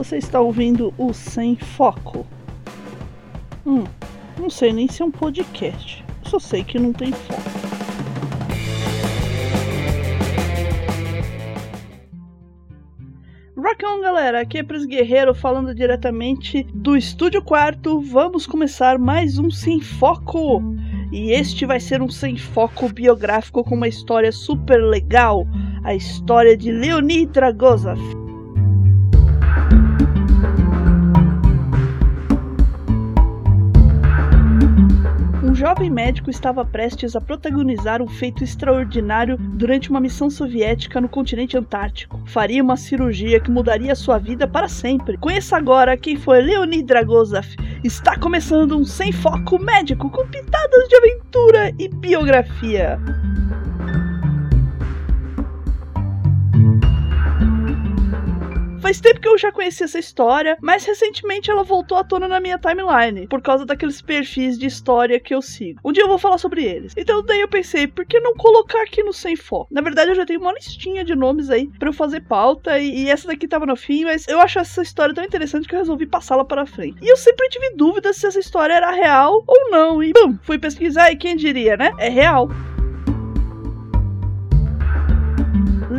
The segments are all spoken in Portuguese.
Você está ouvindo o Sem Foco. Hum, não sei nem se é um podcast. Só sei que não tem foco. Rock on, galera! Aqui é Pris Guerreiro falando diretamente do Estúdio Quarto. Vamos começar mais um Sem Foco! E este vai ser um Sem Foco biográfico com uma história super legal. A história de Leonid Dragozov. Jovem médico estava prestes a protagonizar um feito extraordinário durante uma missão soviética no continente antártico. Faria uma cirurgia que mudaria sua vida para sempre. Conheça agora quem foi Leonid Dragozov. Está começando um Sem Foco Médico com pitadas de aventura e biografia. Faz tempo que eu já conheci essa história, mas recentemente ela voltou à tona na minha timeline, por causa daqueles perfis de história que eu sigo. Um dia eu vou falar sobre eles. Então daí eu pensei, por que não colocar aqui no Sem Foco? Na verdade eu já tenho uma listinha de nomes aí para eu fazer pauta, e, e, essa daqui tava no fim, mas eu acho essa história tão interessante que eu resolvi passá-la para frente. E eu sempre tive dúvidas se essa história era real ou não, e bum, fui pesquisar e quem diria, né? É real.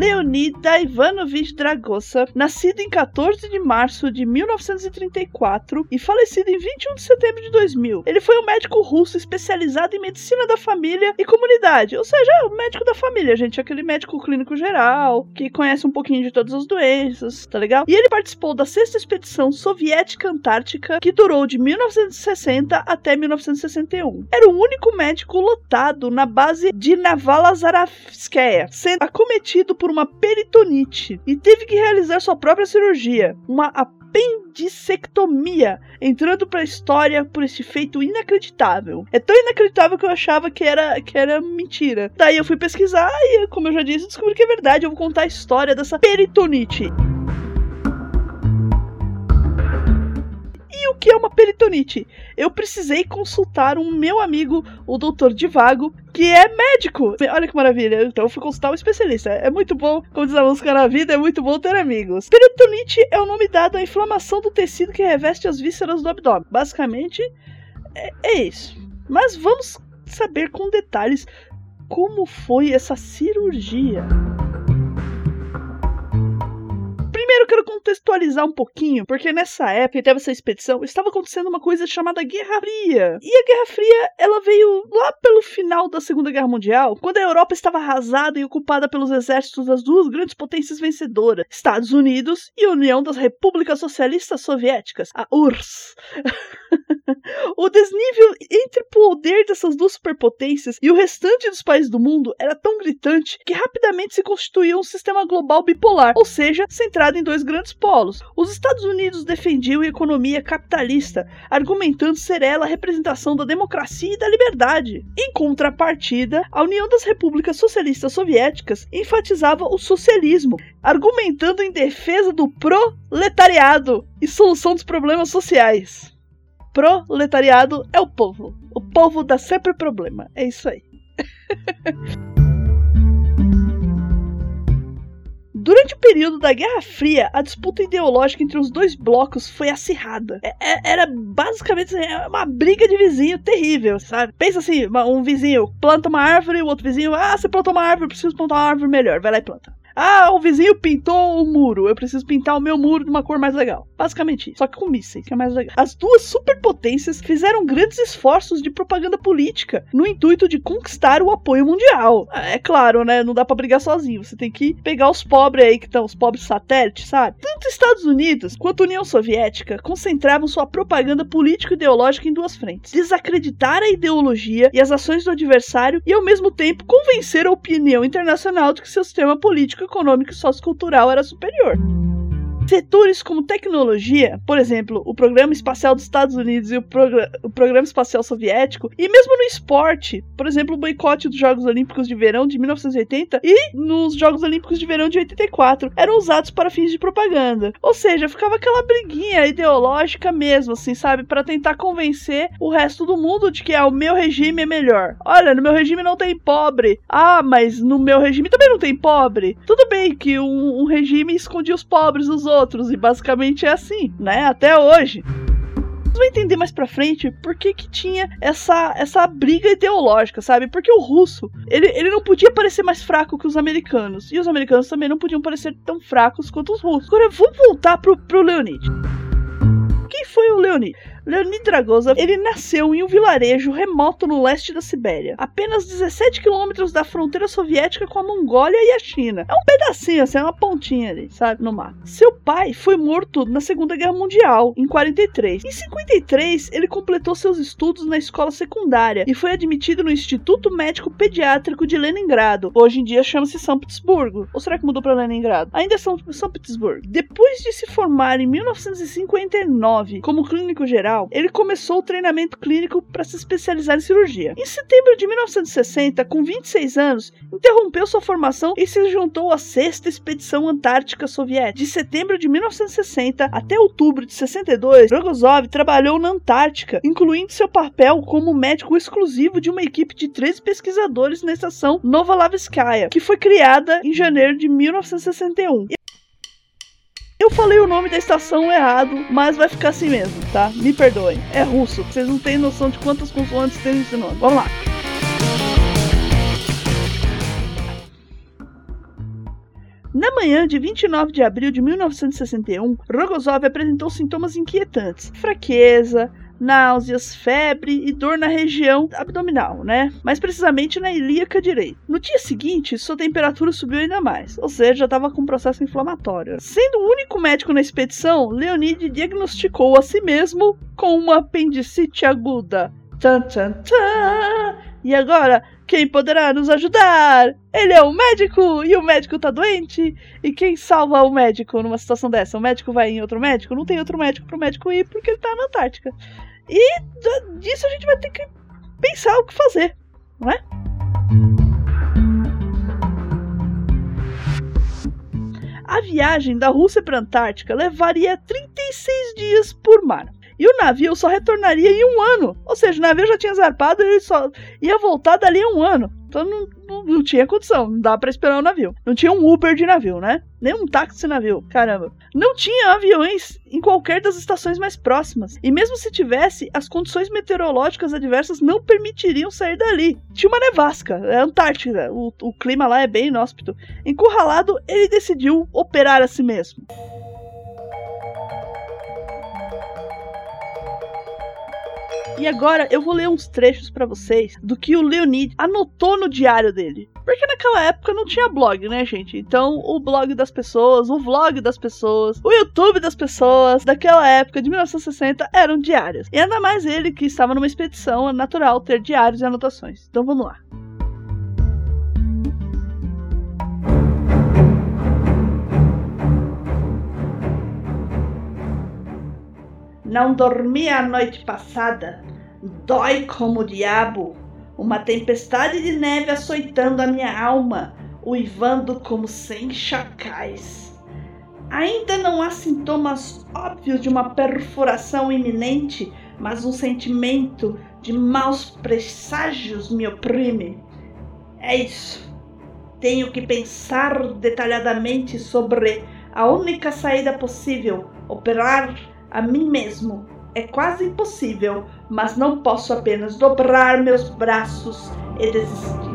Leonida Ivanovich Dragosov, nascido em 14 de março de 1934 e falecido em 21 de setembro de 2000. Ele foi um médico russo especializado em medicina da família e comunidade, ou seja, o médico da família, gente, aquele médico clínico geral que conhece um pouquinho de todas as doenças, tá legal? E ele participou da sexta expedição soviética antártica que durou de 1960 até 1961. Era o único médico lotado na base de Navalazarevskaya, sendo acometido por uma peritonite e teve que realizar sua própria cirurgia, uma apendicectomia, entrando para a história por esse feito inacreditável. É tão inacreditável que eu achava que era, que era mentira. Daí eu fui pesquisar e, como eu já disse, descobri que é verdade. Eu vou contar a história dessa peritonite. Que é uma peritonite. Eu precisei consultar um meu amigo, o doutor Divago, que é médico. Olha que maravilha. Então eu fui consultar um especialista. É muito bom, como diz a música na vida, é muito bom ter amigos. Peritonite é o nome dado à inflamação do tecido que reveste as vísceras do abdômen. Basicamente, é, é isso. Mas vamos saber com detalhes como foi essa cirurgia. Primeiro, quero contextualizar um pouquinho, porque nessa época que teve essa expedição, estava acontecendo uma coisa chamada Guerra Fria. E a Guerra Fria, ela veio lá pelo final da Segunda Guerra Mundial, quando a Europa estava arrasada e ocupada pelos exércitos das duas grandes potências vencedoras, Estados Unidos e União das Repúblicas Socialistas Soviéticas, a URSS. o desnível entre o poder dessas duas superpotências e o restante dos países do mundo era tão gritante que rapidamente se constituiu um sistema global bipolar, ou seja, centrado em dois grandes polos. Os Estados Unidos defendiam a economia capitalista, argumentando ser ela a representação da democracia e da liberdade. Em contrapartida, a União das Repúblicas Socialistas Soviéticas enfatizava o socialismo, argumentando em defesa do proletariado e solução dos problemas sociais proletariado é o povo. O povo dá sempre problema. É isso aí. Durante o período da Guerra Fria, a disputa ideológica entre os dois blocos foi acirrada. É, é, era basicamente assim, uma briga de vizinho terrível, sabe? Pensa assim, um vizinho planta uma árvore, o outro vizinho, ah, você plantou uma árvore, preciso plantar uma árvore melhor, vai lá e planta. Ah, o vizinho pintou o muro. Eu preciso pintar o meu muro de uma cor mais legal. Basicamente isso. Só que com mísseis, que é mais legal. As duas superpotências fizeram grandes esforços de propaganda política no intuito de conquistar o apoio mundial. É claro, né? Não dá para brigar sozinho. Você tem que pegar os pobres aí que estão, os pobres satélites, sabe? Tanto Estados Unidos quanto União Soviética concentravam sua propaganda político-ideológica em duas frentes: desacreditar a ideologia e as ações do adversário e, ao mesmo tempo, convencer a opinião internacional de que seu sistema político econômico e sociocultural era superior. Setores como tecnologia, por exemplo, o Programa Espacial dos Estados Unidos e o, o, Programa Espacial Soviético, e mesmo no esporte, por exemplo, o boicote dos Jogos Olímpicos de Verão de 1980 e nos Jogos Olímpicos de Verão de 84, eram usados para fins de propaganda. Ou seja, ficava aquela briguinha ideológica mesmo, assim, sabe, para tentar convencer o resto do mundo de que ah, o meu regime é melhor. Olha, no meu regime não tem pobre. Ah, mas no meu regime também não tem pobre. Tudo bem que um, um regime escondia os pobres dos outros outros, e basicamente é assim, né? Até hoje. Vai entender mais pra frente por que, que tinha essa, essa briga ideológica, sabe? Porque o russo, ele, ele não podia parecer mais fraco que os americanos. E os americanos também não podiam parecer tão fracos quanto os russos. Agora, vamos voltar pro, pro Leonid. Quem foi o Leonid? Leonid Dragozov, ele nasceu em um vilarejo remoto no leste da Sibéria, apenas 17 quilômetros da fronteira soviética com a Mongólia e a China. É um pedacinho, assim, é uma pontinha ali, sabe, no mar. Seu pai foi morto na Segunda Guerra Mundial, em 43. Em 53, ele completou seus estudos na escola secundária e foi admitido no Instituto Médico Pediátrico de Leningrado. Hoje em dia chama-se São Petersburgo. Ou será que mudou para Leningrado? Ainda é São, São Petersburgo. Depois de se formar em 1959 como clínico geral, ele começou o treinamento clínico para se especializar em cirurgia. Em setembro de 1960, com 26 anos, interrompeu sua formação e se juntou à sexta expedição antártica soviética. De setembro de 1960 até outubro de 62, Rogozov trabalhou na Antártica, incluindo seu papel como médico exclusivo de uma equipe de 13 pesquisadores na estação Novolavskaya, que foi criada em janeiro de 1961. Eu falei o nome da estação errado, mas vai ficar assim mesmo, tá? Me perdoem. É russo. Vocês não têm noção de quantas consoantes tem nesse nome. Vamos lá. Na manhã de 29 de abril de 1961, Rogozov apresentou sintomas inquietantes: fraqueza, náuseas, febre e dor na região abdominal, né? Mais precisamente na ilíaca direita. No dia seguinte, sua temperatura subiu ainda mais, ou seja, já estava com processo inflamatório. Sendo o único médico na expedição, Leonid diagnosticou a si mesmo com uma apendicite aguda. Tan, tan, tan. E agora, quem poderá nos ajudar? Ele é um médico e o médico tá doente. E quem salva o médico numa situação dessa? O médico vai em outro médico? Não tem outro médico pro médico ir porque ele tá na Antártica. E disso a gente vai ter que pensar o que fazer, não é? A viagem da Rússia para a Antártica levaria 36 dias por mar. E o navio só retornaria em um ano. Ou seja, o navio já tinha zarpado e ele só ia voltar dali a um ano. Então não, não, não tinha condição, não dá para esperar o navio. Não tinha um Uber de navio, né? Nem um táxi de navio, caramba. Não tinha aviões em qualquer das estações mais próximas. E mesmo se tivesse, as condições meteorológicas adversas não permitiriam sair dali. Tinha uma nevasca, é Antártida, o, o clima lá é bem inóspito. Encurralado, ele decidiu operar a si mesmo. E agora eu vou ler uns trechos para vocês do que o Leonid anotou no diário dele. Porque naquela época não tinha blog, né, gente? Então, o blog das pessoas, o vlog das pessoas, o YouTube das pessoas daquela época de 1960 eram diários. E ainda mais ele que estava numa expedição, é natural ter diários e anotações. Então vamos lá. Não dormi a noite passada Dói como o diabo, uma tempestade de neve açoitando a minha alma, uivando como cem chacais. Ainda não há sintomas óbvios de uma perfuração iminente, mas um sentimento de maus presságios me oprime. É isso. Tenho que pensar detalhadamente sobre a única saída possível, operar a mim mesmo é quase impossível, mas não posso apenas dobrar meus braços e desistir.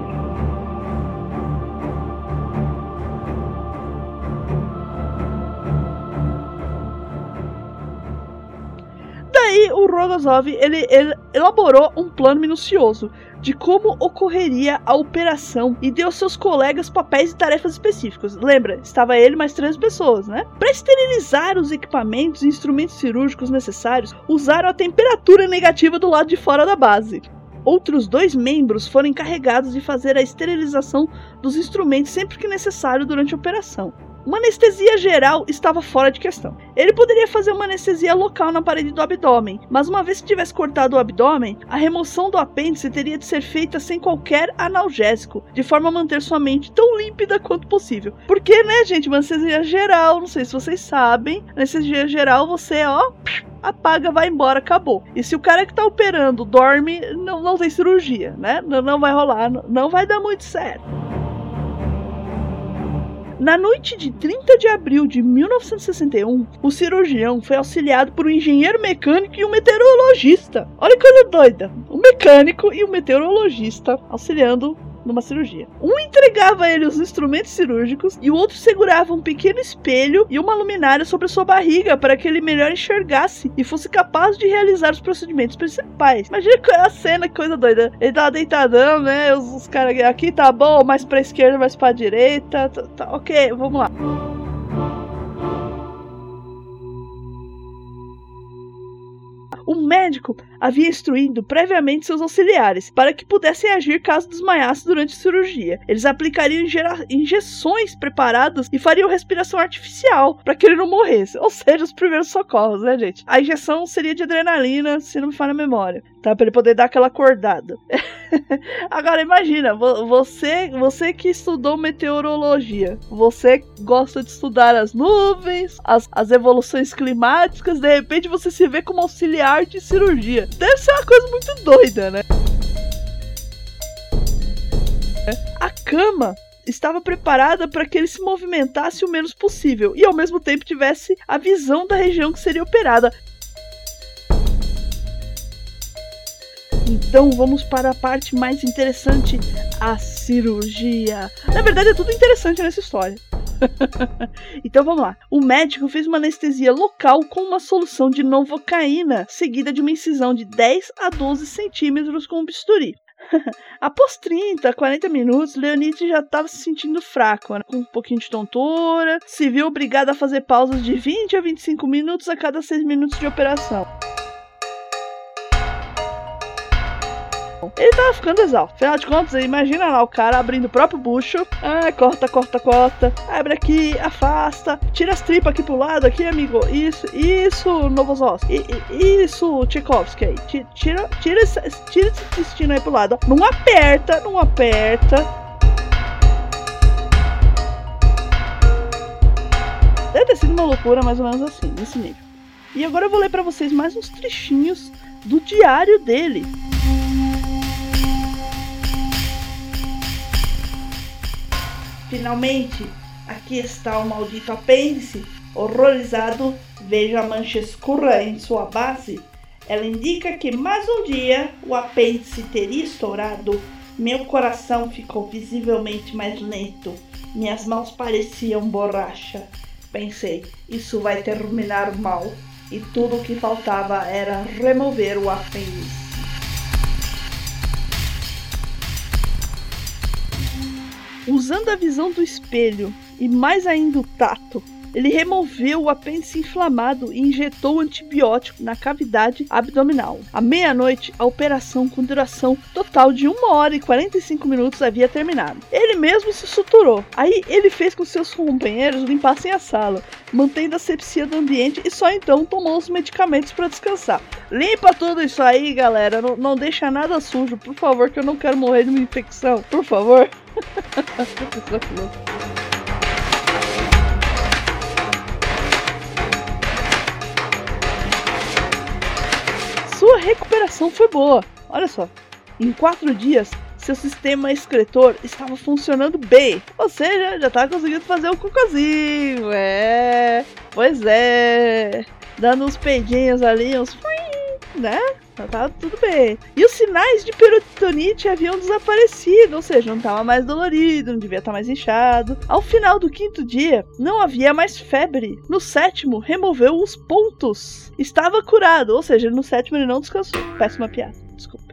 Rogozov ele, ele elaborou um plano minucioso de como ocorreria a operação e deu aos seus colegas papéis e tarefas específicos. Lembra, estava ele mais três pessoas, né? Para esterilizar os equipamentos e instrumentos cirúrgicos necessários, usaram a temperatura negativa do lado de fora da base. Outros dois membros foram encarregados de fazer a esterilização dos instrumentos sempre que necessário durante a operação. Uma anestesia geral estava fora de questão. Ele poderia fazer uma anestesia local na parede do abdômen, mas uma vez que tivesse cortado o abdômen, a remoção do apêndice teria de ser feita sem qualquer analgésico, de forma a manter sua mente tão límpida quanto possível. Porque, né, gente, uma anestesia geral, não sei se vocês sabem, anestesia geral você, ó, apaga, vai embora, acabou. E se o cara que tá operando dorme, não, não tem cirurgia, né? Não, não vai rolar, não, não vai dar muito certo. Na noite de 30 de abril de 1961, o cirurgião foi auxiliado por um engenheiro mecânico e um meteorologista. Olha que coisa doida! Um mecânico e um meteorologista auxiliando numa cirurgia. Um entregava a ele os instrumentos cirúrgicos e o outro segurava um pequeno espelho e uma luminária sobre sua barriga para que ele melhor enxergasse e fosse capaz de realizar os procedimentos principais. Imagina a cena, que coisa doida. Ele tava deitadão, né? Os, os caras aqui tá bom, mais pra esquerda, mais pra direita. Tá, tá, ok, vamos lá. O médico havia instruído previamente seus auxiliares para que pudessem agir caso desmaiasse durante a cirurgia. Eles aplicariam injeções preparadas e fariam respiração artificial para que ele não morresse. Ou seja, os primeiros socorros, né, gente? A injeção seria de adrenalina, se não me falha a memória, tá? Para ele poder dar aquela acordada. Agora imagina, você, você que estudou meteorologia, você gosta de estudar as nuvens, as, as evoluções climáticas, de repente você se vê como auxiliar de cirurgia. Deve ser uma coisa muito doida, né? A cama estava preparada para que ele se movimentasse o menos possível e ao mesmo tempo tivesse a visão da região que seria operada. Então vamos para a parte mais interessante, a cirurgia. Na verdade é tudo interessante nessa história. então vamos lá. O médico fez uma anestesia local com uma solução de novocaína, seguida de uma incisão de 10 a 12 centímetros com um bisturi. Após 30, 40 minutos, Leonide já estava se sentindo fraco, né? com um pouquinho de tontura, se viu obrigado a fazer pausas de 20 a 25 minutos a cada 6 minutos de operação. Ele tava ficando exausto. Afinal de contas, imagina lá o cara abrindo o próprio bucho. Ah, corta, corta, corta. Abre aqui, afasta. Tira as tripas aqui pro lado, aqui, amigo. Isso, isso, Novosós. Isso, Tchaikovsky aí. Tira, tira, tira esse intestino aí pro lado. Não aperta, não aperta. Deve ter sido uma loucura mais ou menos assim, nesse nível. E agora eu vou ler para vocês mais uns trechinhos do diário dele. Finalmente, aqui está o maldito apêndice. Horrorizado, veja a mancha escura em sua base. Ela indica que mais um dia o apêndice teria estourado. Meu coração ficou visivelmente mais lento. Minhas mãos pareciam borracha. Pensei, isso vai terminar mal. E tudo o que faltava era remover o apêndice. Usando a visão do espelho e mais ainda o tato, ele removeu o apêndice inflamado e injetou o antibiótico na cavidade abdominal. À meia-noite, a operação, com duração total de 1 hora e 45 minutos, havia terminado. Ele mesmo se suturou. Aí ele fez com seus companheiros limpassem a sala, mantendo a sepsia do ambiente e só então tomou os medicamentos para descansar. Limpa tudo isso aí, galera. Não, não deixa nada sujo, por favor, que eu não quero morrer de uma infecção. Por favor. Sua recuperação foi boa. Olha só. Em quatro dias, seu sistema excretor estava funcionando bem. Ou seja, já estava conseguindo fazer o cocôzinho. É. Pois é. Dando uns peidinhos ali, uns. Né? Tá, tá tudo bem. E os sinais de peritonite haviam desaparecido, ou seja, não estava mais dolorido, não devia estar tá mais inchado. Ao final do quinto dia, não havia mais febre. No sétimo, removeu os pontos. Estava curado, ou seja, no sétimo ele não descansou. Péssima piada, desculpa.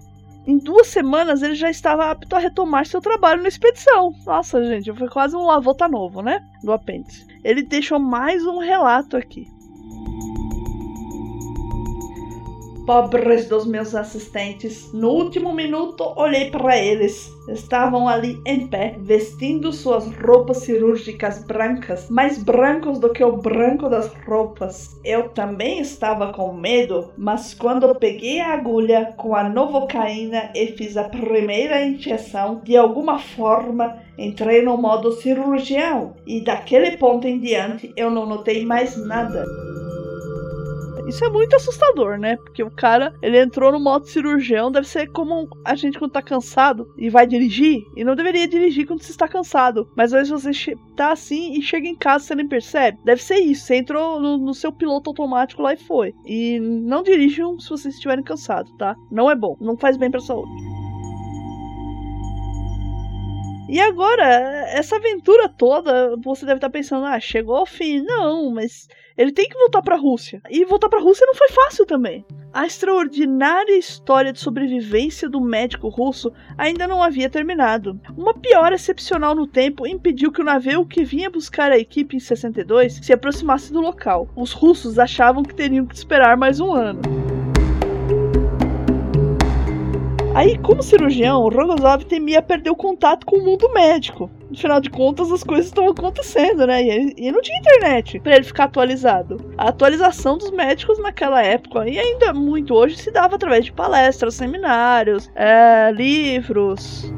Em duas semanas ele já estava apto a retomar seu trabalho na expedição. Nossa, gente, foi quase um lavota novo, né? Do apêndice. Ele deixou mais um relato aqui. Pobres dos meus assistentes, no último minuto olhei para eles. Estavam ali em pé, vestindo suas roupas cirúrgicas brancas, mais brancos do que o branco das roupas. Eu também estava com medo, mas quando peguei a agulha com a novocaína e fiz a primeira injeção, de alguma forma entrei no modo cirurgião e daquele ponto em diante eu não notei mais nada. Isso é muito assustador, né? Porque o cara, ele entrou no modo cirurgião, deve ser como a gente quando tá cansado e vai dirigir, e não deveria dirigir quando você está cansado. Mas às vezes você tá assim e chega em casa e você nem percebe. Deve ser isso, você entrou no, no seu piloto automático lá e foi. E não dirijam se vocês estiverem cansados, tá? Não é bom, não faz bem pra saúde. E agora, essa aventura toda, você deve estar pensando, ah, chegou ao fim. Não, mas ele tem que voltar para a Rússia. E voltar para a Rússia não foi fácil também. A extraordinária história de sobrevivência do médico russo ainda não havia terminado. Uma piora excepcional no tempo impediu que o navio que vinha buscar a equipe em 62 se aproximasse do local. Os russos achavam que teriam que esperar mais um ano. Aí, como cirurgião, Rogozov temia perder o contato com o mundo médico. Afinal de contas, as coisas estão acontecendo, né? E ele, e não tinha internet para ele ficar atualizado. A atualização dos médicos naquela época, e ainda muito hoje, se dava através de palestras, seminários, é, livros.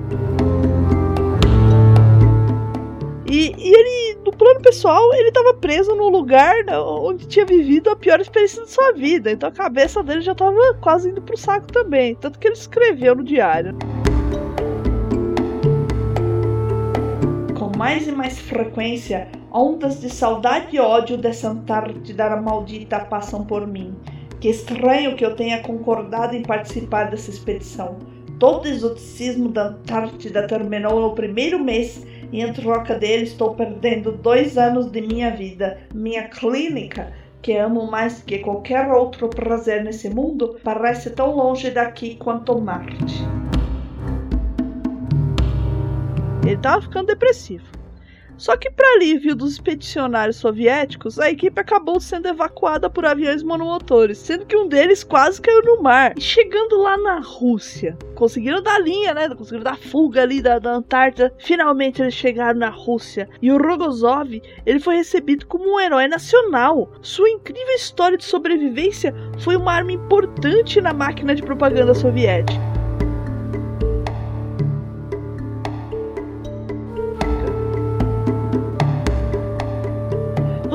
E, e, ele, no plano pessoal, ele estava preso no lugar onde tinha vivido a pior experiência de sua vida. Então a cabeça dele já estava quase indo pro saco também. Tanto que ele escreveu no diário. Com mais e mais frequência, ondas de saudade e ódio dessa Antártida maldita passam por mim. Que estranho que eu tenha concordado em participar dessa expedição. Todo o exoticismo da Antártida terminou no primeiro mês e em troca dele estou perdendo dois anos de minha vida. Minha clínica, que amo mais que qualquer outro prazer nesse mundo, parece tão longe daqui quanto Marte. Ele estava ficando depressivo. Só que, para alívio dos expedicionários soviéticos, a equipe acabou sendo evacuada por aviões monomotores, sendo que um deles quase caiu no mar. E chegando lá na Rússia, conseguiram dar linha, né? Conseguiram dar fuga ali da, da Antártida. Finalmente eles chegaram na Rússia e o Rogozov ele foi recebido como um herói nacional. Sua incrível história de sobrevivência foi uma arma importante na máquina de propaganda soviética.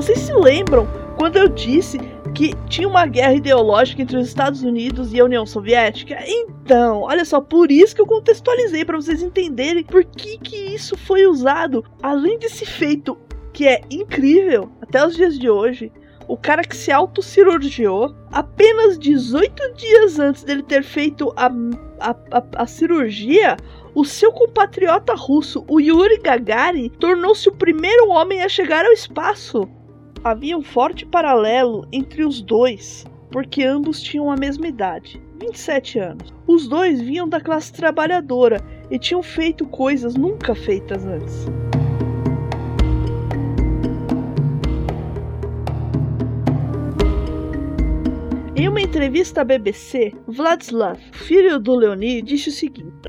Vocês se lembram quando eu disse que tinha uma guerra ideológica entre os Estados Unidos e a União Soviética? Então, olha só, por isso que eu contextualizei para vocês entenderem por que que isso foi usado, além desse feito que é incrível até os dias de hoje. O cara que se autocirurgiou apenas 18 dias antes dele ter feito a, a, a, a cirurgia, o seu compatriota russo, o Yuri Gagarin, tornou-se o primeiro homem a chegar ao espaço. Havia um forte paralelo entre os dois, porque ambos tinham a mesma idade, 27 anos. Os dois vinham da classe trabalhadora e tinham feito coisas nunca feitas antes. Em uma entrevista à BBC, Vladislav, filho do Leonid, disse o seguinte: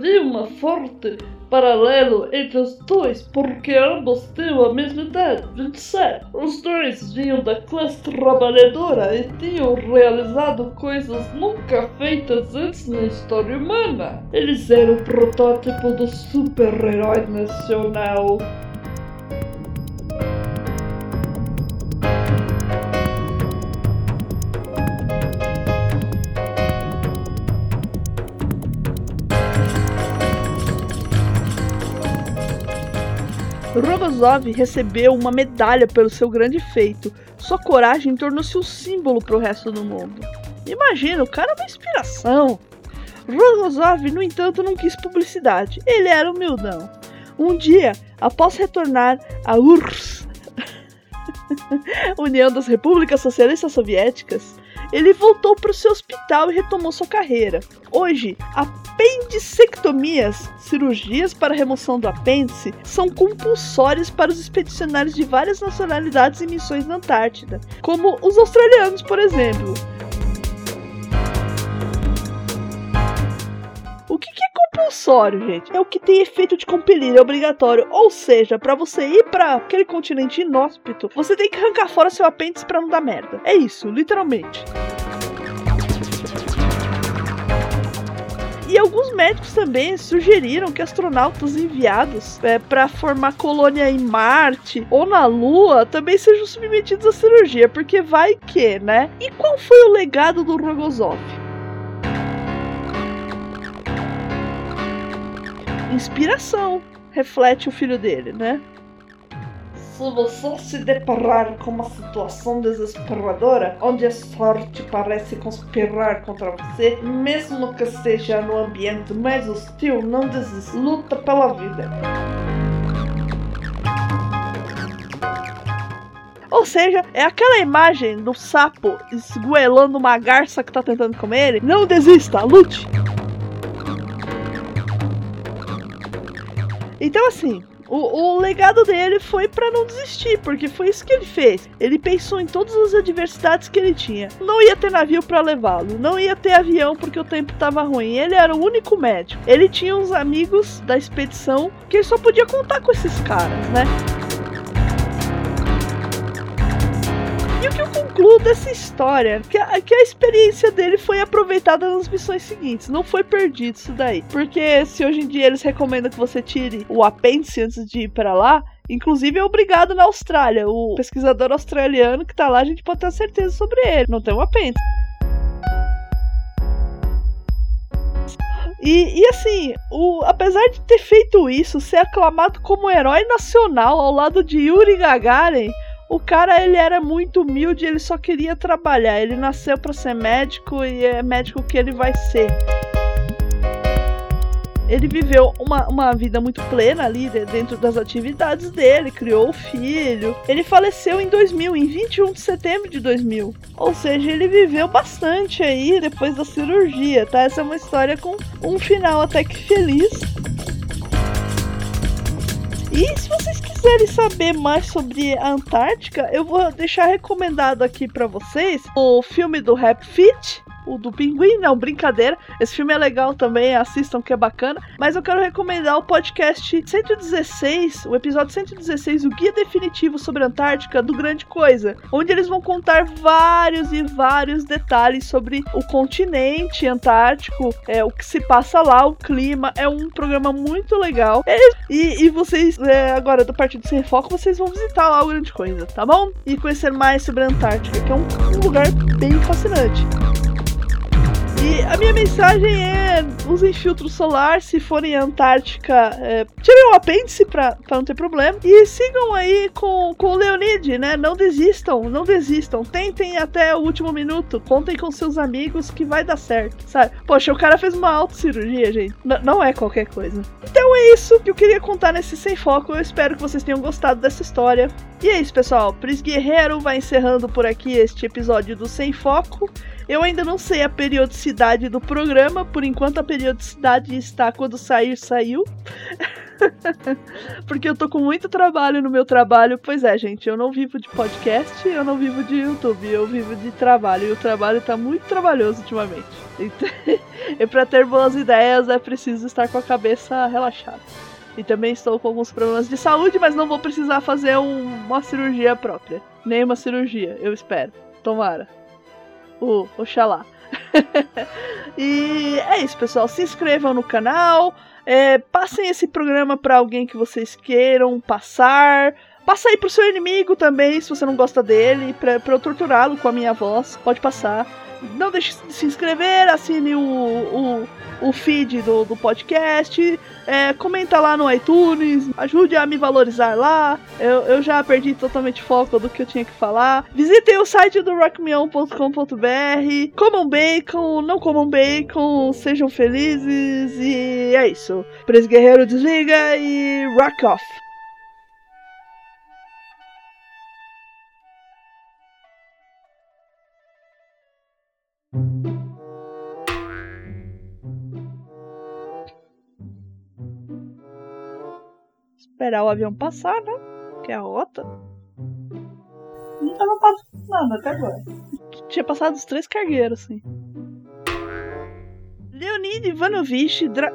vi uma forte paralelo entre os dois, porque ambos tinham a mesma idade, 27. Os dois vinham da classe trabalhadora e tinham realizado coisas nunca feitas antes na história humana. Eles eram o protótipo do super-herói nacional. Rogozov recebeu uma medalha pelo seu grande feito. Sua coragem tornou-se um símbolo para o resto do mundo. Imagina, o cara é uma inspiração. Rogozov, no entanto, não quis publicidade. Ele era humildão. Um dia, após retornar a URSS, União das Repúblicas Socialistas Soviéticas, ele voltou para o seu hospital e retomou sua carreira. Hoje, apendicectomias, cirurgias para remoção do apêndice, são compulsórias para os expedicionários de várias nacionalidades em missões na Antártida, como os australianos, por exemplo. Gente? É o que tem efeito de compelir, é obrigatório. Ou seja, para você ir para aquele continente inóspito, você tem que arrancar fora seu apêndice para não dar merda. É isso, literalmente. E alguns médicos também sugeriram que astronautas enviados é, para formar colônia em Marte ou na Lua também sejam submetidos à cirurgia, porque vai que, né? E qual foi o legado do Rogozov? Inspiração, reflete o filho dele, né? Se você se deparar com uma situação desesperadora, onde a sorte parece conspirar contra você, mesmo que seja no ambiente mais hostil, não desista. Luta pela vida. Ou seja, é aquela imagem do sapo esgoelando uma garça que tá tentando comer ele. Não desista, lute! Então, assim, o, o, legado dele foi para não desistir, porque foi isso que ele fez. Ele pensou em todas as adversidades que ele tinha. Não ia ter navio para levá-lo, não ia ter avião porque o tempo estava ruim. Ele era o único médico. Ele tinha uns amigos da expedição que ele só podia contar com esses caras, né? E o que eu concluo dessa história? Que a, que a experiência dele foi aproveitada nas missões seguintes. Não foi perdido isso daí. Porque se hoje em dia eles recomendam que você tire o apêndice antes de ir para lá, Inclusive é obrigado na Austrália. O pesquisador australiano que tá lá, a gente pode ter certeza sobre ele. Não tem um apêndice. E, e, assim, o, apesar de ter feito isso, ser aclamado como herói nacional ao lado de Yuri Gagarin, o cara, ele era muito humilde, ele só queria trabalhar. Ele nasceu para ser médico e é médico que ele vai ser. Ele viveu uma, uma vida muito plena ali dentro das atividades dele, criou o filho. Ele faleceu em 2000, em 21 de setembro de 2000. Ou seja, ele viveu bastante aí depois da cirurgia, tá? Essa é uma história com um final até que feliz. E se vocês quiserem saber mais sobre a Antártica, eu vou deixar recomendado aqui para vocês o filme do Rap Fit, o do Pinguim, não, brincadeira. Esse filme é legal também, assistam que é bacana. Mas eu quero recomendar o podcast 116, o episódio 116, o Guia Definitivo sobre a Antártica do Grande Coisa, onde eles vão contar vários e vários detalhes sobre o continente antártico, é, o que se passa lá, o clima. É um programa muito legal. E, e vocês, é, agora do Partido Sem Foco, vocês vão visitar lá o Grande Coisa, tá bom? E conhecer mais sobre a Antártica, que é um, um lugar bem fascinante. E a minha mensagem é: usem filtro solar se forem Antártica. É, tirem o apêndice pra, pra não ter problema. E sigam aí com, com o Leonid, né? Não desistam, não desistam. Tentem até o último minuto. Contem com seus amigos que vai dar certo, sabe? Poxa, o cara fez uma autocirurgia, gente. N não é qualquer coisa. Então é isso que eu queria contar nesse Sem Foco. Eu espero que vocês tenham gostado dessa história. E é isso, pessoal. Pris Guerreiro vai encerrando por aqui este episódio do Sem Foco. Eu ainda não sei a periodicidade do programa, por enquanto a periodicidade está quando sair, saiu. Porque eu tô com muito trabalho no meu trabalho. Pois é, gente, eu não vivo de podcast, eu não vivo de YouTube, eu vivo de trabalho. E o trabalho tá muito trabalhoso ultimamente. Então, e para ter boas ideias é preciso estar com a cabeça relaxada. E também estou com alguns problemas de saúde, mas não vou precisar fazer um, uma cirurgia própria. Nem uma cirurgia, eu espero. Tomara o Oxalá. e é isso, pessoal. Se inscrevam no canal. É, passem esse programa para alguém que vocês queiram passar. Passa aí pro seu inimigo também, se você não gosta dele, pra, pra eu torturá-lo com a minha voz. Pode passar. Não deixe de se inscrever, assine o, o, o feed do, do podcast, é, comenta lá no iTunes, ajude a me valorizar lá. Eu, eu já perdi totalmente foco do que eu tinha que falar. Visitem o site do rockmeon.com.br. Comam bacon, não comam bacon, sejam felizes e é isso. Preso Guerreiro desliga e rock off. Esperar o avião passar, né? Que é a rota. Então não passou nada até agora. Tinha passado os três cargueiros, assim. Leonid Ivanovich Dra...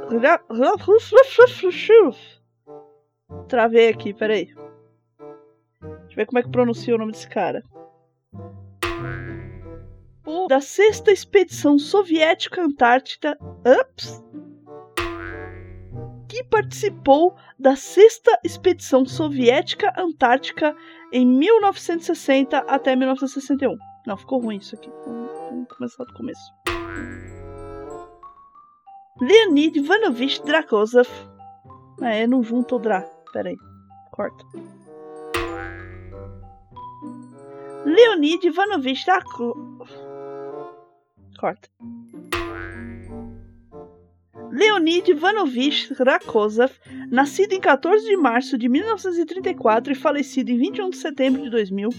Travei aqui, peraí. Deixa eu ver como é que pronuncia o nome desse cara. O da sexta expedição soviética antártica. Ups! Que participou da sexta expedição soviética antártica em 1960 até 1961. Não, ficou ruim isso aqui. Vamos começar do começo. Leonid Ivanovich Drakozov. É, não junta o Dra. Pera aí. Corta. Leonid Ivanovich Drakozov. Corta. Leonid Ivanovich Rakozov, nascido em 14 de março de 1934 e falecido em 21 de setembro de 2000,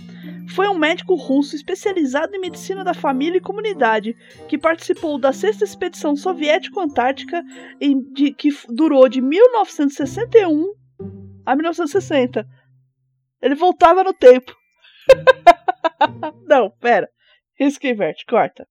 foi um médico russo especializado em medicina da família e comunidade, que participou da sexta expedição soviético-antártica que durou de 1961 a 1960. Ele voltava no tempo. Não, pera. Risca inverte, corta.